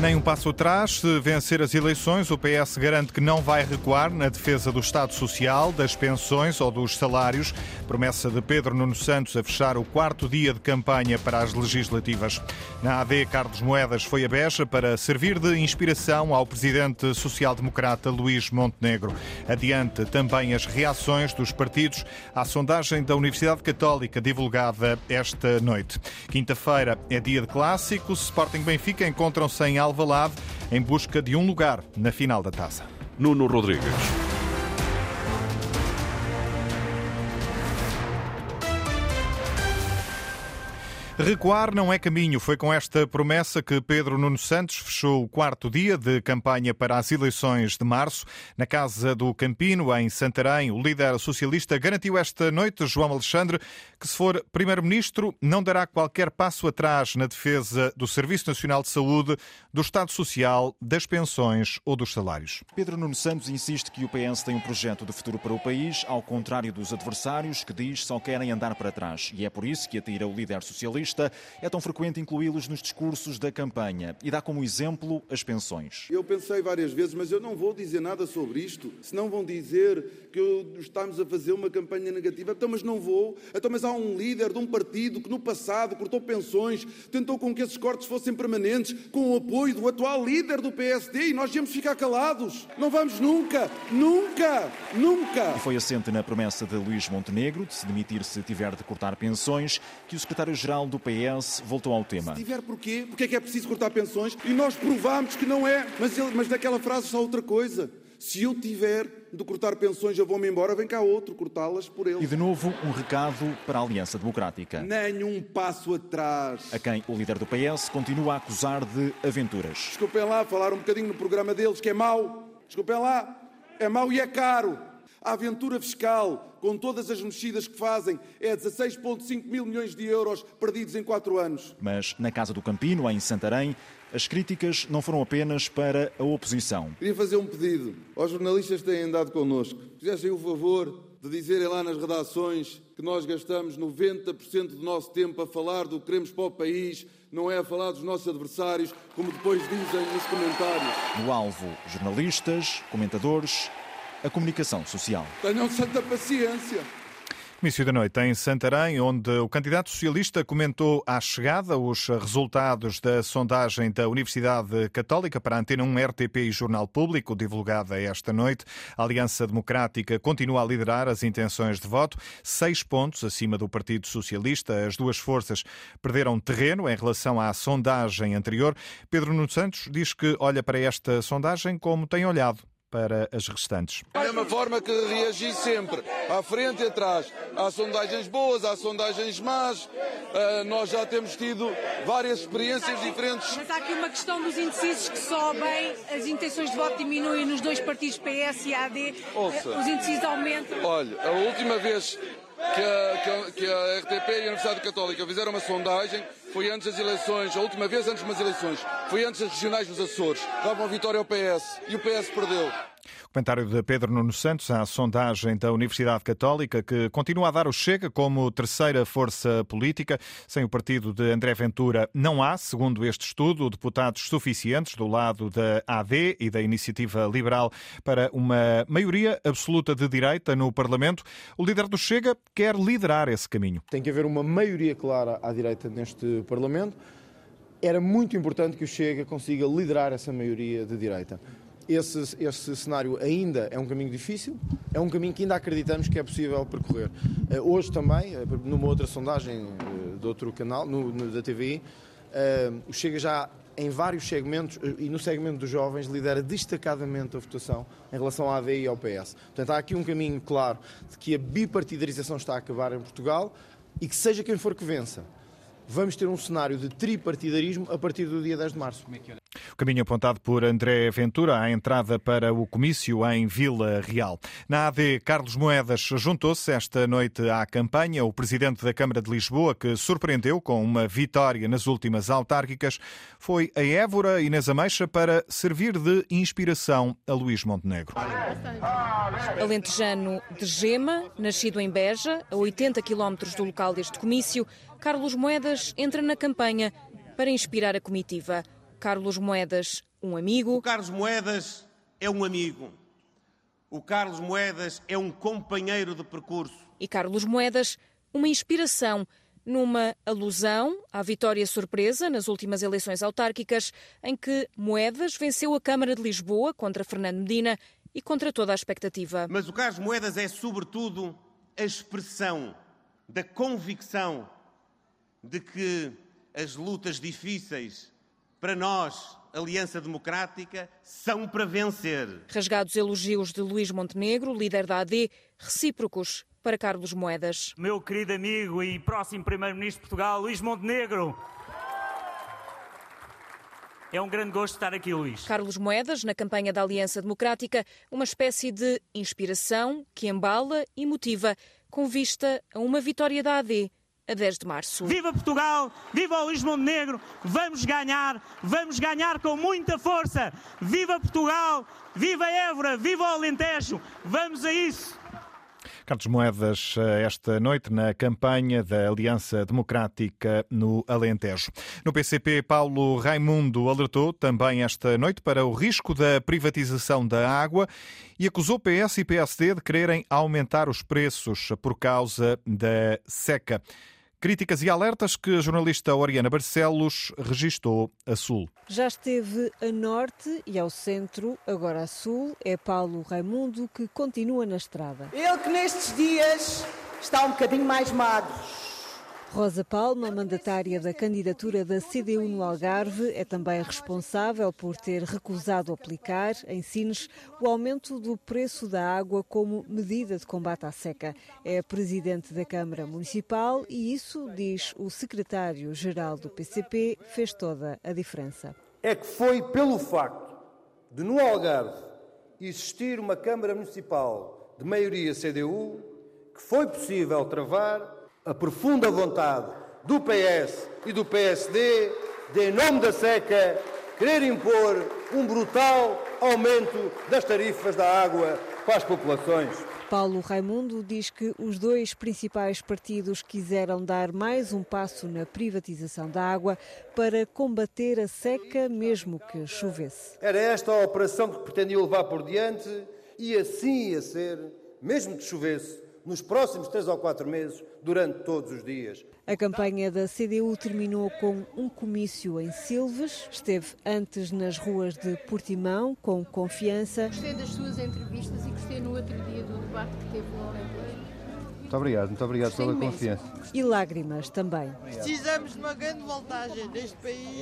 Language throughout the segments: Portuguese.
Nem um passo atrás. Se vencer as eleições, o PS garante que não vai recuar na defesa do Estado Social, das pensões ou dos salários. Promessa de Pedro Nuno Santos a fechar o quarto dia de campanha para as legislativas. Na AD, Carlos Moedas foi a Beja para servir de inspiração ao presidente social-democrata Luís Montenegro. Adiante também as reações dos partidos à sondagem da Universidade Católica divulgada esta noite. Quinta-feira é dia de clássicos. Sporting Benfica encontram-se em Alvalade em busca de um lugar na final da taça. Nuno Rodrigues. Recuar não é caminho. Foi com esta promessa que Pedro Nuno Santos fechou o quarto dia de campanha para as eleições de março. Na Casa do Campino, em Santarém, o líder socialista garantiu esta noite, João Alexandre, que se for primeiro-ministro, não dará qualquer passo atrás na defesa do Serviço Nacional de Saúde, do Estado Social, das pensões ou dos salários. Pedro Nuno Santos insiste que o PS tem um projeto de futuro para o país, ao contrário dos adversários que diz só querem andar para trás. E é por isso que atira o líder socialista é tão frequente incluí-los nos discursos da campanha e dá como exemplo as pensões. Eu pensei várias vezes, mas eu não vou dizer nada sobre isto, senão vão dizer que estamos a fazer uma campanha negativa. Então, mas não vou. Então, mas há um líder de um partido que no passado cortou pensões, tentou com que esses cortes fossem permanentes, com o apoio do atual líder do PSD e nós temos ficar calados. Não vamos nunca, nunca, nunca. E foi assente na promessa de Luís Montenegro de se demitir se tiver de cortar pensões, que o secretário-geral do PS voltou ao tema. Se tiver porquê? Porque é que é preciso cortar pensões? E nós provamos que não é. Mas, ele, mas naquela frase só outra coisa. Se eu tiver de cortar pensões, eu vou-me embora, vem cá outro cortá-las por ele. E de novo, um recado para a Aliança Democrática. Nenhum passo atrás. A quem o líder do PS continua a acusar de aventuras. Desculpem lá, falar um bocadinho no programa deles, que é mau. Desculpem lá, é mau e é caro. A aventura fiscal, com todas as mexidas que fazem, é 16,5 mil milhões de euros perdidos em quatro anos. Mas na Casa do Campino, em Santarém, as críticas não foram apenas para a oposição. Queria fazer um pedido aos jornalistas que têm andado connosco. Fizessem o favor de dizerem lá nas redações que nós gastamos 90% do nosso tempo a falar do que queremos para o país, não é a falar dos nossos adversários, como depois dizem nos comentários. No alvo, jornalistas, comentadores, a comunicação social. Tenham santa paciência. Início da noite em Santarém, onde o candidato socialista comentou à chegada os resultados da sondagem da Universidade Católica para a Antena 1 RTP e Jornal Público, divulgada esta noite. A Aliança Democrática continua a liderar as intenções de voto, seis pontos acima do Partido Socialista. As duas forças perderam terreno em relação à sondagem anterior. Pedro Nuno Santos diz que olha para esta sondagem como tem olhado para as restantes. Da mesma forma que reagi sempre, à frente e atrás. Há sondagens boas, há sondagens más. Uh, nós já temos tido várias experiências diferentes. Mas há aqui uma questão dos indecisos que sobem, as intenções de voto diminuem nos dois partidos PS e AD, Ouça. os indecisos aumentam. Olha, a última vez que a, que a, que a RTP e a Universidade Católica fizeram uma sondagem foi antes das eleições, a última vez antes das eleições, foi antes das regionais dos Açores. Dava uma vitória ao PS e o PS perdeu. Comentário de Pedro Nuno Santos à sondagem da Universidade Católica, que continua a dar o Chega como terceira força política. Sem o partido de André Ventura, não há, segundo este estudo, deputados suficientes do lado da AD e da Iniciativa Liberal para uma maioria absoluta de direita no Parlamento. O líder do Chega quer liderar esse caminho. Tem que haver uma maioria clara à direita neste Parlamento. Era muito importante que o Chega consiga liderar essa maioria de direita. Esse, esse, cenário ainda é um caminho difícil, é um caminho que ainda acreditamos que é possível percorrer. Eh, hoje também, eh, numa outra sondagem eh, de outro canal, no, no, da TVI, o Chega já em vários segmentos e no segmento dos jovens lidera destacadamente a votação em relação à AD e ao PS. Portanto, há aqui um caminho claro de que a bipartidarização está a acabar em Portugal e que seja quem for que vença, vamos ter um cenário de tripartidarismo a partir do dia 10 de março. O caminho apontado por André Ventura à entrada para o comício em Vila Real. Na AD, Carlos Moedas juntou-se esta noite à campanha. O presidente da Câmara de Lisboa, que surpreendeu com uma vitória nas últimas autárquicas, foi a Évora Inês Ameixa para servir de inspiração a Luís Montenegro. Alentejano de Gema, nascido em Beja, a 80 quilómetros do local deste comício, Carlos Moedas entra na campanha para inspirar a comitiva. Carlos Moedas, um amigo. O Carlos Moedas é um amigo. O Carlos Moedas é um companheiro de percurso. E Carlos Moedas, uma inspiração numa alusão à vitória surpresa nas últimas eleições autárquicas, em que Moedas venceu a Câmara de Lisboa contra Fernando Medina e contra toda a expectativa. Mas o Carlos Moedas é, sobretudo, a expressão da convicção de que as lutas difíceis para nós, Aliança Democrática, são para vencer. Rasgados elogios de Luís Montenegro, líder da AD, recíprocos para Carlos Moedas. Meu querido amigo e próximo Primeiro-Ministro de Portugal, Luís Montenegro. É um grande gosto estar aqui, Luís. Carlos Moedas, na campanha da Aliança Democrática, uma espécie de inspiração que embala e motiva, com vista a uma vitória da AD a 10 de março. Viva Portugal! Viva o Luís Montenegro! Vamos ganhar! Vamos ganhar com muita força! Viva Portugal! Viva Évora! Viva o Alentejo! Vamos a isso! Carlos Moedas, eh, esta noite na campanha da Aliança Democrática no Alentejo. No PCP, Paulo Raimundo alertou também esta noite para o risco da privatização da água e acusou PS e PSD de quererem aumentar os preços por causa da seca. Críticas e alertas que a jornalista Oriana Barcelos registou a sul. Já esteve a norte e ao centro, agora a sul. É Paulo Raimundo que continua na estrada. Ele que nestes dias está um bocadinho mais magro. Rosa Palma, mandatária da candidatura da CDU no Algarve, é também responsável por ter recusado aplicar em Sines o aumento do preço da água como medida de combate à seca. É presidente da Câmara Municipal e isso, diz o secretário-geral do PCP, fez toda a diferença. É que foi pelo facto de no Algarve existir uma Câmara Municipal de maioria CDU que foi possível travar a profunda vontade do PS e do PSD de, em nome da seca, querer impor um brutal aumento das tarifas da água para as populações. Paulo Raimundo diz que os dois principais partidos quiseram dar mais um passo na privatização da água para combater a seca, mesmo que chovesse. Era esta a operação que pretendiam levar por diante e assim ia ser, mesmo que chovesse, nos próximos três ou quatro meses, durante todos os dias. A campanha da CDU terminou com um comício em Silves. Esteve antes nas ruas de Portimão, com confiança. Gostei das suas entrevistas e gostei no outro dia do debate que teve no Alentejo. Muito obrigado, muito obrigado pela imenso. confiança. E lágrimas também. Precisamos de uma grande voltagem neste país.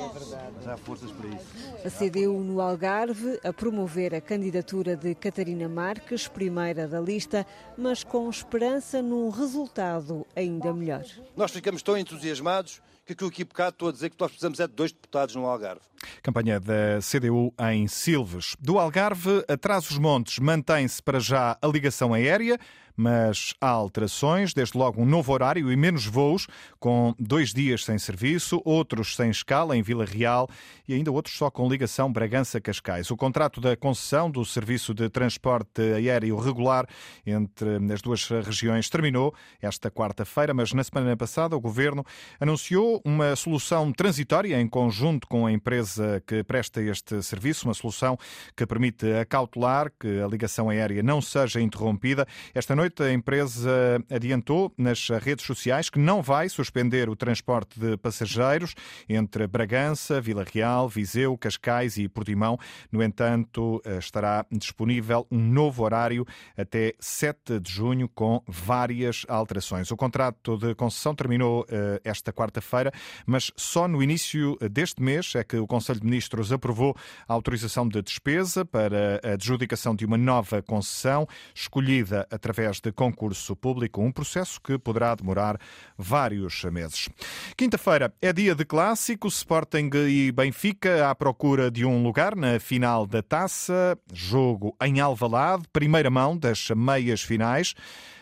Já há forças para isso. A CDU no Algarve a promover a candidatura de Catarina Marques, primeira da lista, mas com esperança num resultado ainda melhor. Nós ficamos tão entusiasmados que aquilo aqui bocado estou a dizer que nós precisamos é de dois deputados no Algarve. Campanha da CDU em Silves. Do Algarve, atrás os montes, mantém-se para já a ligação aérea, mas há alterações, desde logo um novo horário e menos voos, com dois dias sem serviço, outros sem escala em Vila Real e ainda outros só com ligação Bragança-Cascais. O contrato da concessão do serviço de transporte aéreo regular entre as duas regiões terminou esta quarta-feira, mas na semana passada o governo anunciou uma solução transitória em conjunto com a empresa que presta este serviço, uma solução que permite acautelar que a ligação aérea não seja interrompida. Esta noite a empresa adiantou nas redes sociais que não vai suspender o transporte de passageiros entre Bragança, Vila Real, Viseu, Cascais e Portimão. No entanto, estará disponível um novo horário até 7 de junho com várias alterações. O contrato de concessão terminou eh, esta quarta-feira, mas só no início deste mês é que o Conselho de Ministros aprovou a autorização de despesa para a adjudicação de uma nova concessão escolhida através de concurso público, um processo que poderá demorar vários meses. Quinta-feira é dia de clássico, Sporting e Benfica à procura de um lugar na final da Taça, jogo em Alvalade, primeira mão das meias finais.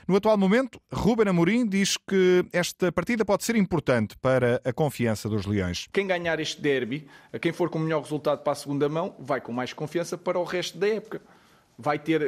No atual momento, Ruben Amorim diz que esta partida pode ser importante para a confiança dos Leões. Quem ganhar este derby, quem for com o melhor resultado para a segunda mão, vai com mais confiança para o resto da época. Vai ter,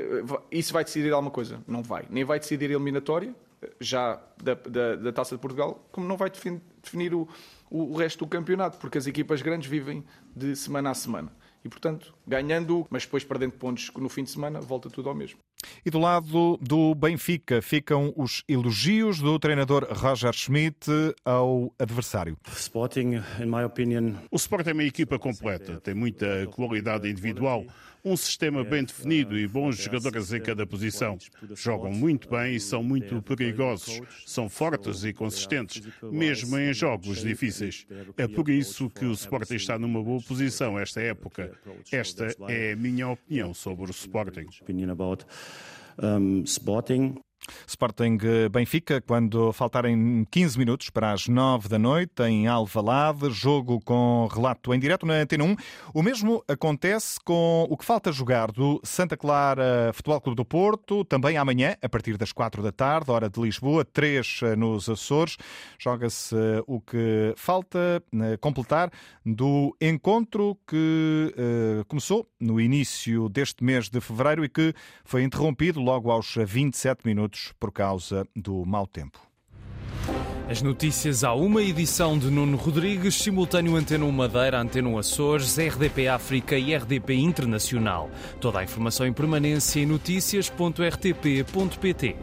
isso vai decidir alguma coisa? Não vai. Nem vai decidir a eliminatória, já da, da, da Taça de Portugal, como não vai definir o, o, o resto do campeonato, porque as equipas grandes vivem de semana a semana. E, portanto, ganhando, mas depois perdendo pontos no fim de semana, volta tudo ao mesmo. E do lado do Benfica ficam os elogios do treinador Roger Schmidt ao adversário. Sporting, in my opinion... O Sporting é uma equipa completa, tem muita qualidade individual, um sistema bem definido e bons jogadores em cada posição. Jogam muito bem e são muito perigosos, são fortes e consistentes, mesmo em jogos difíceis. É por isso que o Sporting está numa boa posição esta época. Esta é a minha opinião sobre o Sporting um, Sporting. Sporting Benfica, quando faltarem 15 minutos para as 9 da noite, em Alvalade, jogo com relato em direto na Antena 1. O mesmo acontece com o que falta jogar do Santa Clara Futebol Clube do Porto, também amanhã, a partir das 4 da tarde, hora de Lisboa, 3 eh, nos Açores. Joga-se eh, o que falta eh, completar do encontro que começou no início deste mês de fevereiro e que foi interrompido logo aos 27 minutos minutos por causa do mau tempo. As notícias à uma edição de Nuno Rodrigues, simultâneo Antena Madeira, Antena Açores, RDP África e RDP Internacional. Toda a informação em permanência em notícias.rtp.pt.